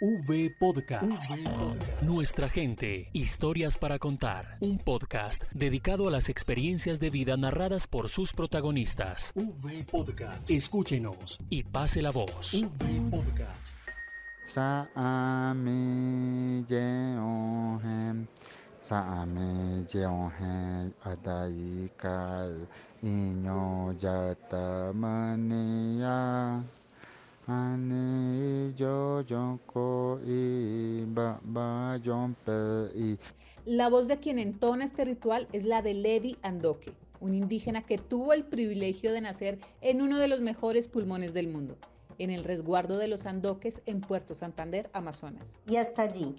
V Podcast. Nuestra gente, historias para contar. Un podcast dedicado a las experiencias de vida narradas por sus protagonistas. V Podcast. Escúchenos y pase la voz. V Podcast. La voz de quien entona este ritual es la de Levi Andoque, un indígena que tuvo el privilegio de nacer en uno de los mejores pulmones del mundo, en el resguardo de los Andoques en Puerto Santander, Amazonas. Y hasta allí,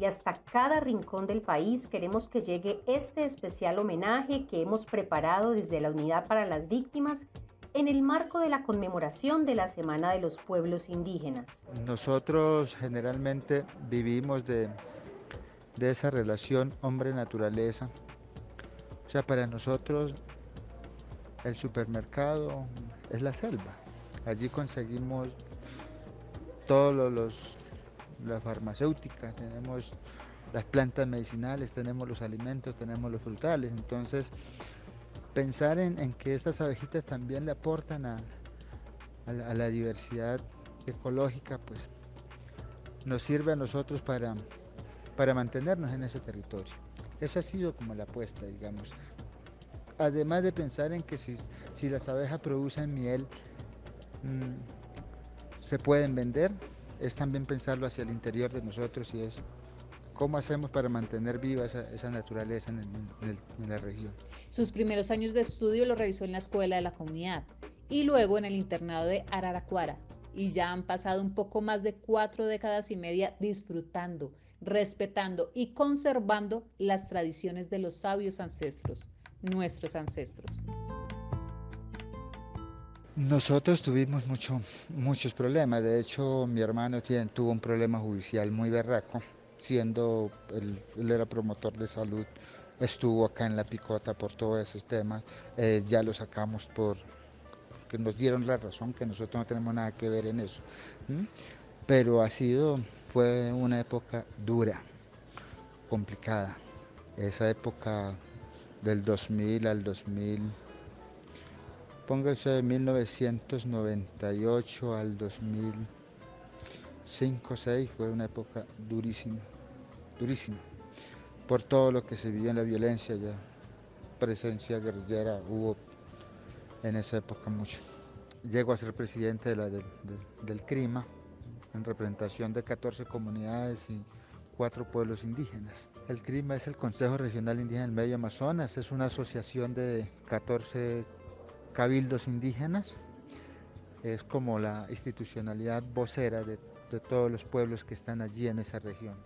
y hasta cada rincón del país queremos que llegue este especial homenaje que hemos preparado desde la Unidad para las Víctimas en el marco de la conmemoración de la Semana de los Pueblos Indígenas. Nosotros generalmente vivimos de, esa relación hombre-naturaleza. O sea, para nosotros el supermercado es la selva. Allí conseguimos todos los, las farmacéuticas, tenemos las plantas medicinales, tenemos los alimentos, tenemos los frutales. Entonces, pensar en, que estas abejitas también le aportan a, la, diversidad ecológica, pues nos sirve a nosotros para, para mantenernos en ese territorio. Esa ha sido como la apuesta, digamos. Además de pensar en que si, las abejas producen miel, mm, se pueden vender, es también pensarlo hacia el interior de nosotros y es ¿Cómo hacemos para mantener viva esa, naturaleza en, la región? Sus primeros años de estudio lo realizó en la escuela de la comunidad y luego en el internado de Araraquara. Y ya han pasado un poco más de cuatro décadas y media disfrutando, respetando y conservando las tradiciones de los sabios ancestros, nuestros ancestros. Nosotros tuvimos mucho, muchos problemas. De hecho, mi hermano tuvo un problema judicial muy berraco siendo, él, era promotor de salud, estuvo acá en la picota por todos esos temas, eh, ya lo sacamos por que nos dieron la razón, que nosotros no tenemos nada que ver en eso. Pero ha sido, fue una época dura, complicada. Esa época del 2000 al 2000, póngase de 1998 al 2000 5 6 fue una época durísima, durísima, por todo lo que se vivió en la violencia, ya presencia guerrillera hubo en esa época mucho. Llego a ser presidente del CRIMA en representación de 14 comunidades y cuatro pueblos indígenas. El CRIMA es el Consejo Regional Indígena del Medio Amazonas, es una asociación de 14 cabildos indígenas, es como la institucionalidad vocera de todos los pueblos que están allí en esa región,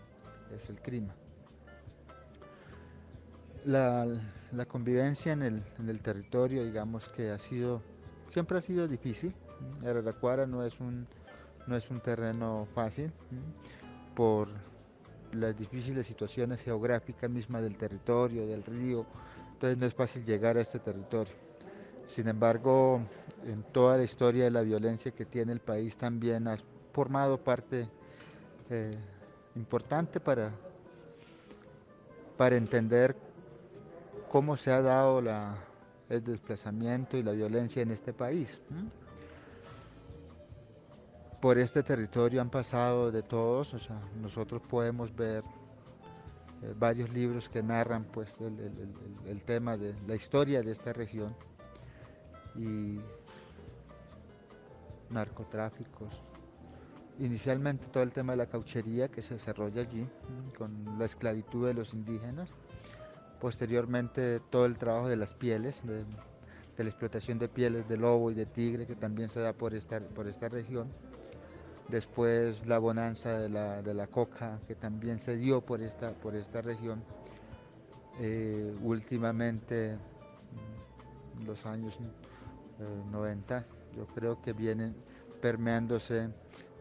es el clima. La, convivencia en el, territorio, digamos que ha sido, siempre ha sido difícil. Araraquara no es un, no es un terreno fácil por las difíciles situaciones geográficas mismas del territorio, del río, entonces no es fácil llegar a este territorio. Sin embargo, en toda la historia de la violencia que tiene el país también formado parte eh, importante para, para entender cómo se ha dado el desplazamiento y la violencia en este país. Por este territorio han pasado de todos, o sea, nosotros podemos ver eh, varios libros que narran pues, el tema de la historia de esta región y narcotráficos, inicialmente todo el tema de la cauchería que se desarrolla allí, con la esclavitud de los indígenas, posteriormente todo el trabajo de las pieles, de, la explotación de pieles de lobo y de tigre que también se da por esta, por esta región, después la bonanza de la, coca que también se dio por esta, por esta región, eh, últimamente los años 90 eh, yo creo que vienen permeándose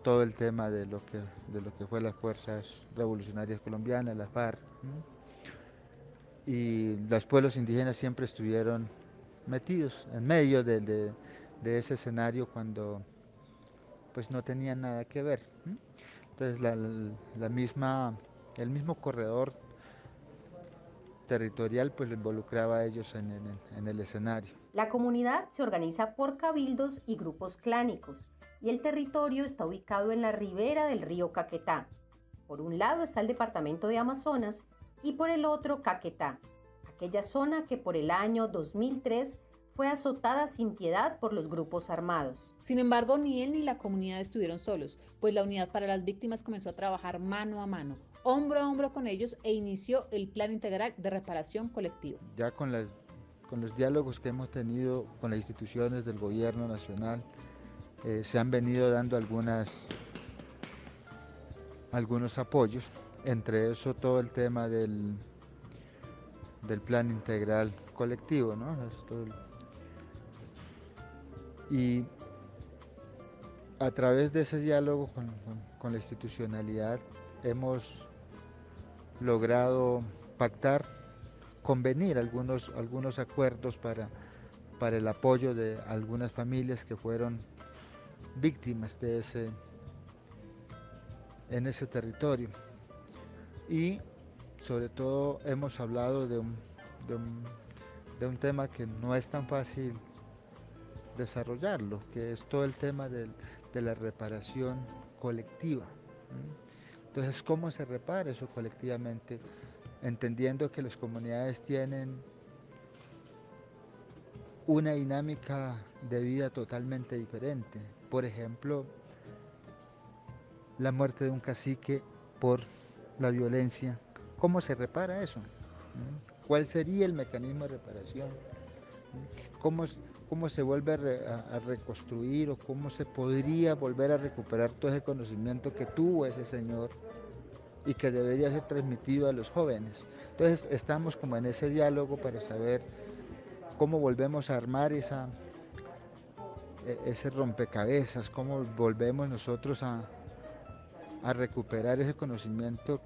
todo el tema de lo que, de lo que fue las fuerzas revolucionarias colombianas, la FARC. Y los pueblos indígenas siempre estuvieron metidos en medio de, ese escenario cuando pues no tenían nada que ver. Entonces la, misma, el mismo corredor territorial pues lo involucraba a ellos en, en el escenario. La comunidad se organiza por cabildos y grupos clánicos y el territorio está ubicado en la ribera del río Caquetá. Por un lado está el departamento de Amazonas y por el otro Caquetá, aquella zona que por el año 2003 fue azotada sin piedad por los grupos armados. Sin embargo, ni él ni la comunidad estuvieron solos, pues la Unidad para las Víctimas comenzó a trabajar mano a mano, hombro a hombro con ellos e inició el Plan Integral de Reparación Colectiva. Ya con, las, con los diálogos que hemos tenido con las instituciones del gobierno nacional, eh, se han venido dando algunos apoyos, entre eso todo el tema del, del plan integral colectivo, ¿no? Y a través de ese diálogo con, la institucionalidad hemos logrado pactar, convenir algunos, algunos acuerdos para, para el apoyo de algunas familias que fueron víctimas de ese, en ese territorio. Y sobre todo hemos hablado de un, de un tema que no es tan fácil desarrollarlo, que es todo el tema de la reparación colectiva. Entonces, ¿cómo se repara eso colectivamente? Entendiendo que las comunidades tienen una dinámica de vida totalmente diferente. Por ejemplo, la muerte de un cacique por la violencia. ¿Cómo se repara eso? ¿Cuál sería el mecanismo de reparación? ¿Cómo, cómo se vuelve a, reconstruir o cómo se podría volver a recuperar todo ese conocimiento que tuvo ese señor y que debería ser transmitido a los jóvenes. Entonces estamos como en ese diálogo para saber cómo volvemos a armar esa, ese rompecabezas, cómo volvemos nosotros a, a recuperar ese conocimiento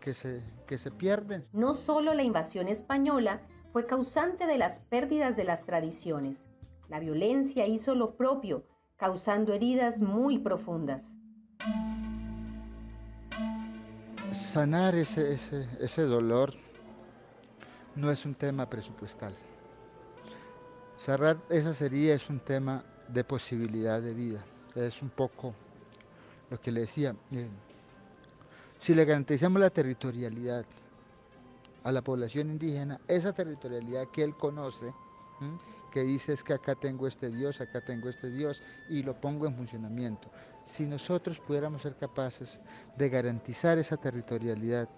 que se, que se pierde. No solo la invasión española fue causante de las pérdidas de las tradiciones, la violencia hizo lo propio, causando heridas muy profundas. Sanar ese, ese, dolor no es un tema presupuestal. Cerrar esa herida es un tema de posibilidad de vida. Es un poco lo que le decía. Eh, si le garantizamos la territorialidad a la población indígena, esa territorialidad que él conoce, que dices que acá tengo este Dios, acá tengo este Dios y lo pongo en funcionamiento. Si nosotros pudiéramos ser capaces de garantizar esa territorialidad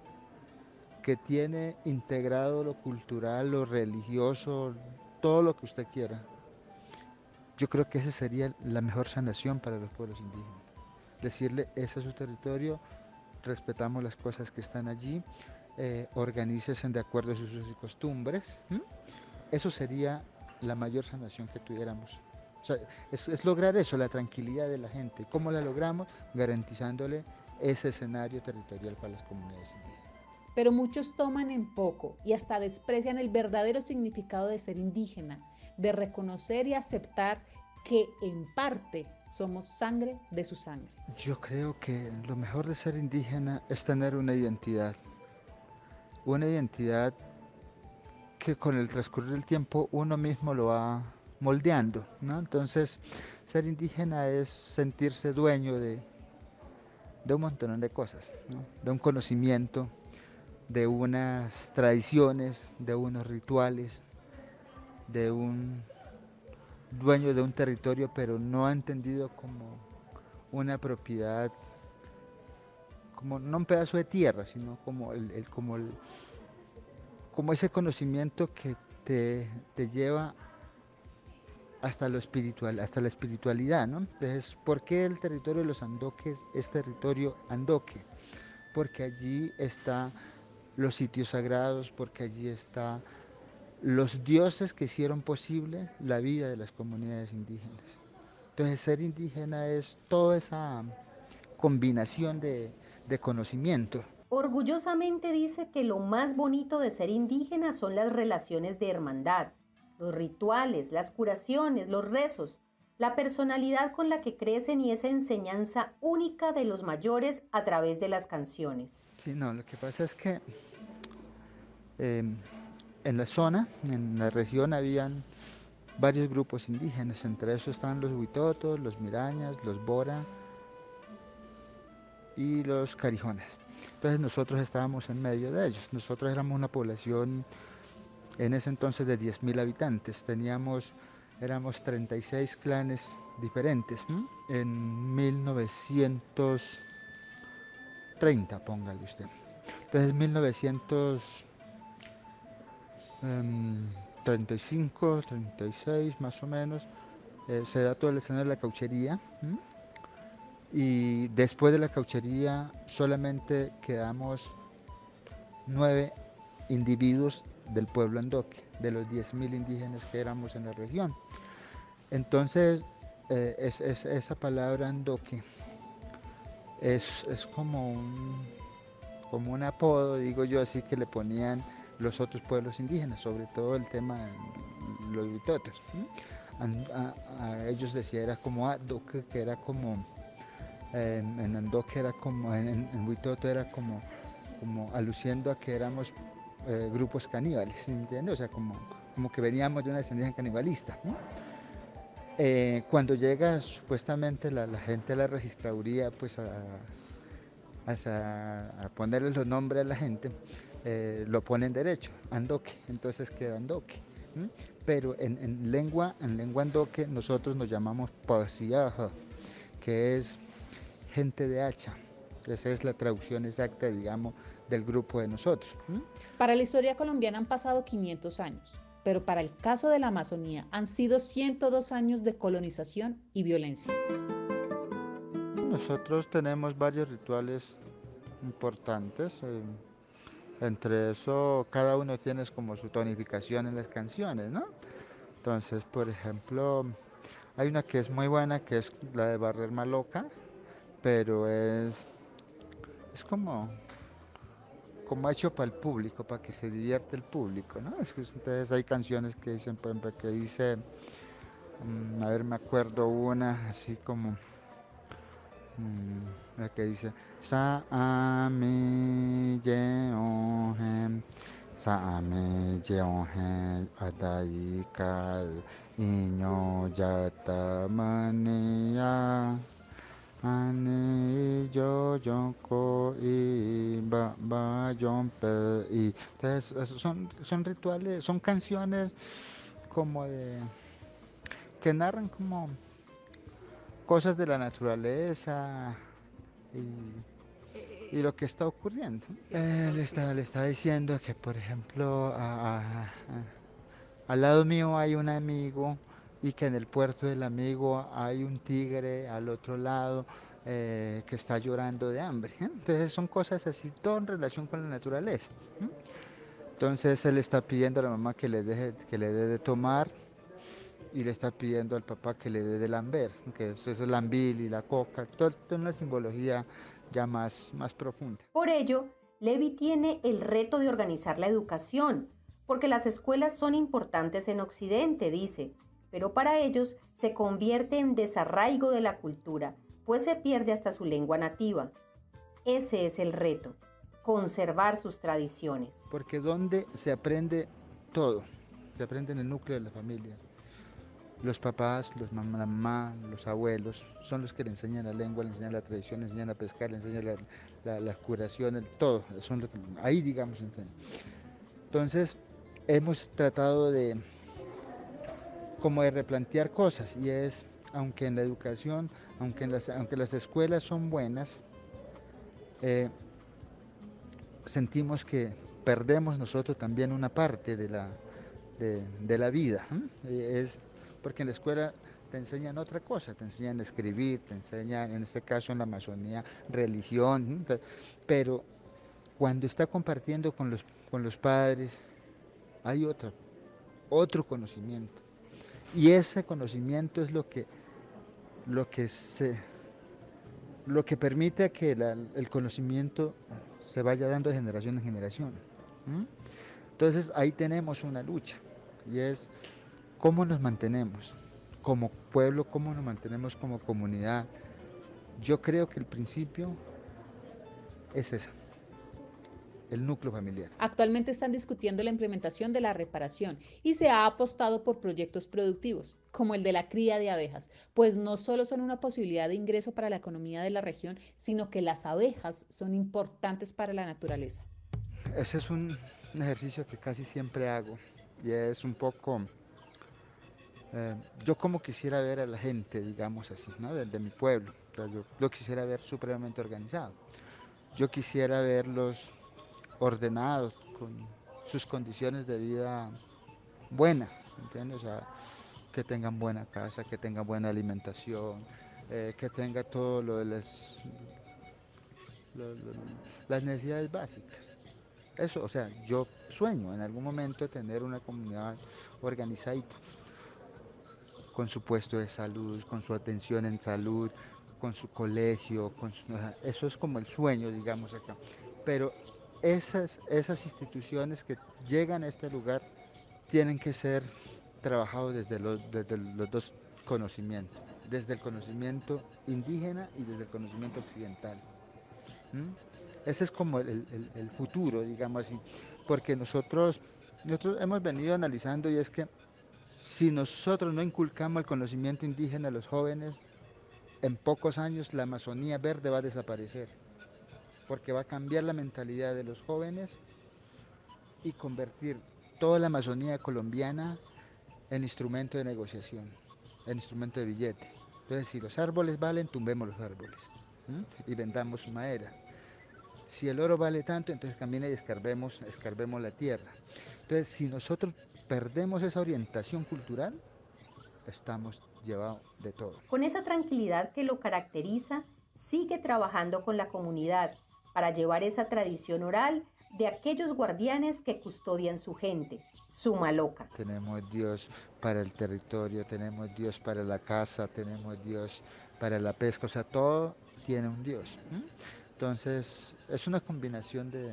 que tiene integrado lo cultural, lo religioso, todo lo que usted quiera, yo creo que esa sería la mejor sanación para los pueblos indígenas. Decirle, ese es su territorio, respetamos las cosas que están allí, eh, organícese de acuerdo a sus usos y costumbres. Eso sería la mayor sanación que tuviéramos. es, lograr eso, la tranquilidad de la gente. ¿Cómo la logramos? Garantizándole ese escenario territorial para las comunidades indígenas. Pero muchos toman en poco y hasta desprecian el verdadero significado de ser indígena, de reconocer y aceptar que en parte somos sangre de su sangre. Yo creo que lo mejor de ser indígena es tener una identidad, una identidad que con el transcurrir del tiempo uno mismo lo va moldeando, ¿no? Entonces, ser indígena es sentirse dueño de, de un montón de cosas, de un conocimiento, de unas tradiciones, de unos rituales, de un dueño de un territorio, pero no ha entendido como una propiedad, como no un pedazo de tierra, sino como el, como el, como ese conocimiento que te, lleva hasta lo espiritual, hasta la espiritualidad, ¿no? Entonces, ¿por qué el territorio de los andoques es territorio andoque? Porque allí están los sitios sagrados, porque allí están los dioses que hicieron posible la vida de las comunidades indígenas. Entonces, ser indígena es toda esa combinación de, de conocimiento. Orgullosamente dice que lo más bonito de ser indígena son las relaciones de hermandad, los rituales, las curaciones, los rezos, la personalidad con la que crecen y esa enseñanza única de los mayores a través de las canciones. Sí, no, lo que pasa es que em, en la zona, en la región, habían varios grupos indígenas, entre esos estaban los huitotos, los mirañas, los bora y los carijones. Entonces nosotros estábamos en medio de ellos. Nosotros éramos una población en ese entonces de 10.000 habitantes. Teníamos, éramos 36 clanes diferentes. En 1930, póngale usted. Entonces, 1935, 36 em, más o menos, eh, se da todo el escenario de la cauchería y después de la cauchería solamente quedamos nueve individuos del pueblo andoque, de los 10.000 indígenas que éramos en la región. Entonces, eh, es, esa palabra andoque es, como, un, como un apodo, digo yo así, que le ponían los otros pueblos indígenas, sobre todo el tema de los vitotos. A, ellos decía era como adoque, que era como en Andoque era como, en, en Huitoto era como, como aluciendo a que éramos eh, grupos caníbales, ¿entiendes? O sea, como, como que veníamos de una descendencia canibalista. Eh, cuando llega supuestamente la, gente de la registraduría pues a, a, ponerle los nombres a la gente, eh, lo ponen derecho, Andoque, entonces queda Andoque. Pero en, en, lengua, en lengua Andoque nosotros nos llamamos Pasiaja, que es gente de hacha. Esa es la traducción exacta, digamos, del grupo de nosotros. Para la historia colombiana han pasado 500 años, pero para el caso de la Amazonía han sido 102 años de colonización y violencia. Nosotros tenemos varios rituales importantes. Eh, entre eso, cada uno tiene como su tonificación en las canciones, ¿no? Entonces, por ejemplo, hay una que es muy buena, que es la de Barrer Maloca, pero es, es como, como hecho para el público, para que se divierte el público, ¿no? entonces hay canciones que dicen, por ejemplo, que dice, mm, a ver, me acuerdo una, así como, la que dice, Sa ami jeohem, Sa ami jeohem adayikal, Iño yata mania yo y ba y entonces son, son rituales, son canciones como de que narran como cosas de la naturaleza y, lo que está ocurriendo. Está, le está diciendo que, por ejemplo, al lado mío hay un amigo y que en el puerto del amigo hay un tigre al otro lado eh, que está llorando de hambre. ¿eh? Entonces son cosas así, todo en relación con la naturaleza. ¿eh? Entonces él está pidiendo a la mamá que le, deje, que le dé de tomar y le está pidiendo al papá que le dé de lamber, que eso es el lambil y la coca, todo, toda una simbología ya más, más profunda. Por ello, Levi tiene el reto de organizar la educación, porque las escuelas son importantes en Occidente, dice, pero para ellos se convierte en desarraigo de la cultura, pues se pierde hasta su lengua nativa. Ese es el reto, conservar sus tradiciones. Porque donde se aprende todo, se aprende en el núcleo de la familia. Los papás, los mamá, los abuelos son los que le enseñan la lengua, le enseñan la tradición, le enseñan a pescar, le enseñan la, curación, el, todo. Son ahí, digamos, enseñan. Entonces, hemos tratado de, como de replantear cosas y es, aunque en la educación, aunque, las, aunque las escuelas son buenas, eh, sentimos que perdemos nosotros también una parte de la, de, la vida. Es porque en la escuela te enseñan otra cosa, te enseñan a escribir, te enseñan, en este caso en la Amazonía, religión, pero cuando está compartiendo con los, con los padres, hay otro, otro conocimiento. Y ese conocimiento es lo que, lo que, se, lo que permite que el conocimiento se vaya dando de generación en generación. Entonces ahí tenemos una lucha y es cómo nos mantenemos, como pueblo, cómo nos mantenemos como comunidad. Yo creo que el principio es ese, el núcleo familiar. Actualmente están discutiendo la implementación de la reparación y se ha apostado por proyectos productivos, como el de la cría de abejas, pues no solo son una posibilidad de ingreso para la economía de la región, sino que las abejas son importantes para la naturaleza. Ese es un ejercicio que casi siempre hago y es un poco... Eh, yo como quisiera ver a la gente, digamos así, ¿no? de, mi pueblo. yo lo quisiera ver supremamente organizado. Yo quisiera verlos ordenados, con sus condiciones de vida buenas, ¿entiendes? O sea, que tengan buena casa, que tengan buena alimentación, eh, que tenga todo lo de las, las necesidades básicas. Eso, o sea, yo sueño en algún momento tener una comunidad organizadita, con su puesto de salud, con su atención en salud, con su colegio, con eso es como el sueño, digamos acá. Pero esas, esas instituciones que llegan a este lugar tienen que ser trabajados desde los, los dos conocimientos, desde el conocimiento indígena y desde el conocimiento occidental. Ese es como el, el, futuro, digamos así, porque nosotros, nosotros hemos venido analizando y es que si nosotros no inculcamos el conocimiento indígena a los jóvenes, en pocos años la Amazonía verde va a desaparecer, porque va a cambiar la mentalidad de los jóvenes y convertir toda la Amazonía colombiana en instrumento de negociación, en instrumento de billete. Entonces, si los árboles valen, tumbemos los árboles y vendamos su madera. Si el oro vale tanto, entonces camine y escarbemos, escarbemos la tierra. Entonces, si nosotros perdemos esa orientación cultural, estamos llevados de todo. Con esa tranquilidad que lo caracteriza, sigue trabajando con la comunidad para llevar esa tradición oral de aquellos guardianes que custodian su gente, su maloca. Tenemos Dios para el territorio, tenemos Dios para la casa, tenemos Dios para la pesca, o sea, todo tiene un Dios. Entonces, es una combinación de,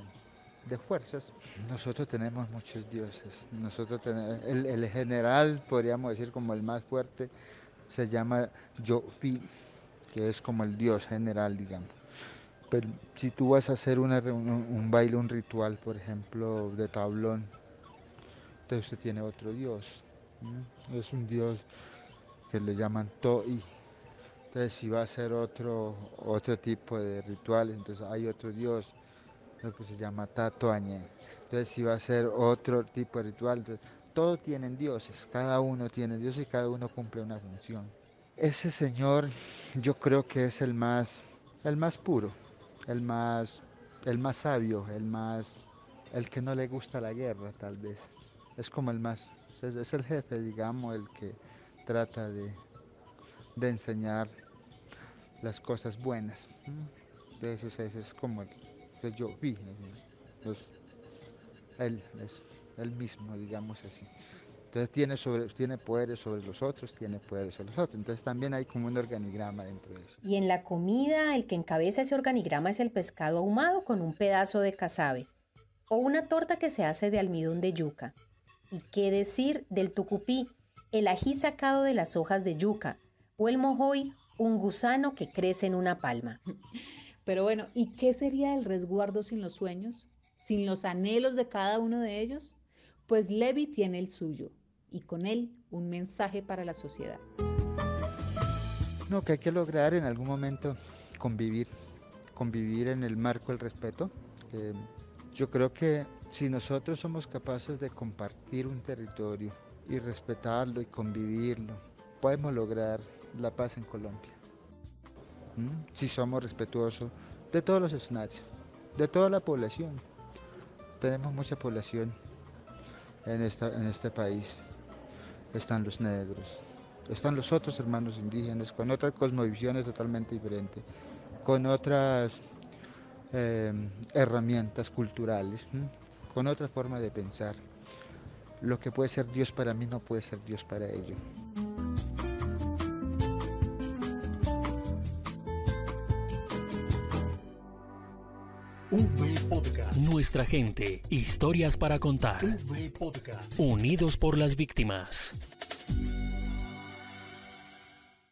de fuerzas. Nosotros tenemos muchos dioses. Nosotros el, general, podríamos decir como el más fuerte, se llama Yofi, que es como el dios general, digamos. Pero si tú vas a hacer un, baile, un ritual, por ejemplo, de tablón, entonces usted tiene otro dios. Es un dios que le llaman Toi. Entonces si va a hacer otro, otro tipo de rituales, entonces hay otro dios que se llama Tatuañe. Entonces si va a ser otro tipo de ritual, todos tienen dioses, cada uno tiene dios y cada uno cumple una función. Ese señor yo creo que es el más, el más puro, el más, el más sabio, el más, el que no le gusta la guerra tal vez. Es como el más, es, el jefe, digamos, el que trata de, de enseñar las cosas buenas. Entonces ese es como el, yo vi, pues, él es el mismo, digamos así. Entonces tiene, sobre, tiene poderes sobre los otros, tiene poderes sobre los otros. Entonces también hay como un organigrama dentro de eso. Y en la comida, el que encabeza ese organigrama es el pescado ahumado con un pedazo de casabe o una torta que se hace de almidón de yuca. ¿Y qué decir del tucupí, el ají sacado de las hojas de yuca o el mojoy, un gusano que crece en una palma? Pero bueno, ¿y qué sería el resguardo sin los sueños? ¿Sin los anhelos de cada uno de ellos? Pues Levi tiene el suyo y con él un mensaje para la sociedad. No, que hay que lograr en algún momento convivir, convivir en el marco del respeto. Eh, yo creo que si nosotros somos capaces de compartir un territorio y respetarlo y convivirlo, podemos lograr la paz en Colombia si somos respetuosos de todos los escenarios, de toda la población. Tenemos mucha población en, esta, en este país. Están los negros, están los otros hermanos indígenas con otras cosmovisiones totalmente diferentes, con otras em, herramientas culturales, con otra forma de pensar. Lo que puede ser Dios para mí no puede ser Dios para ellos. Nuestra gente, historias para contar. Unidos por las víctimas.